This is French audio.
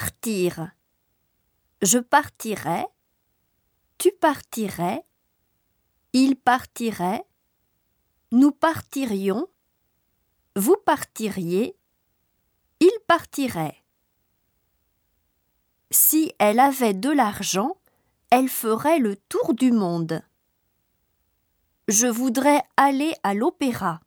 Partir. Je partirai. Tu partirais. Il partirait. Nous partirions. Vous partiriez. Il partirait. Si elle avait de l'argent, elle ferait le tour du monde. Je voudrais aller à l'opéra.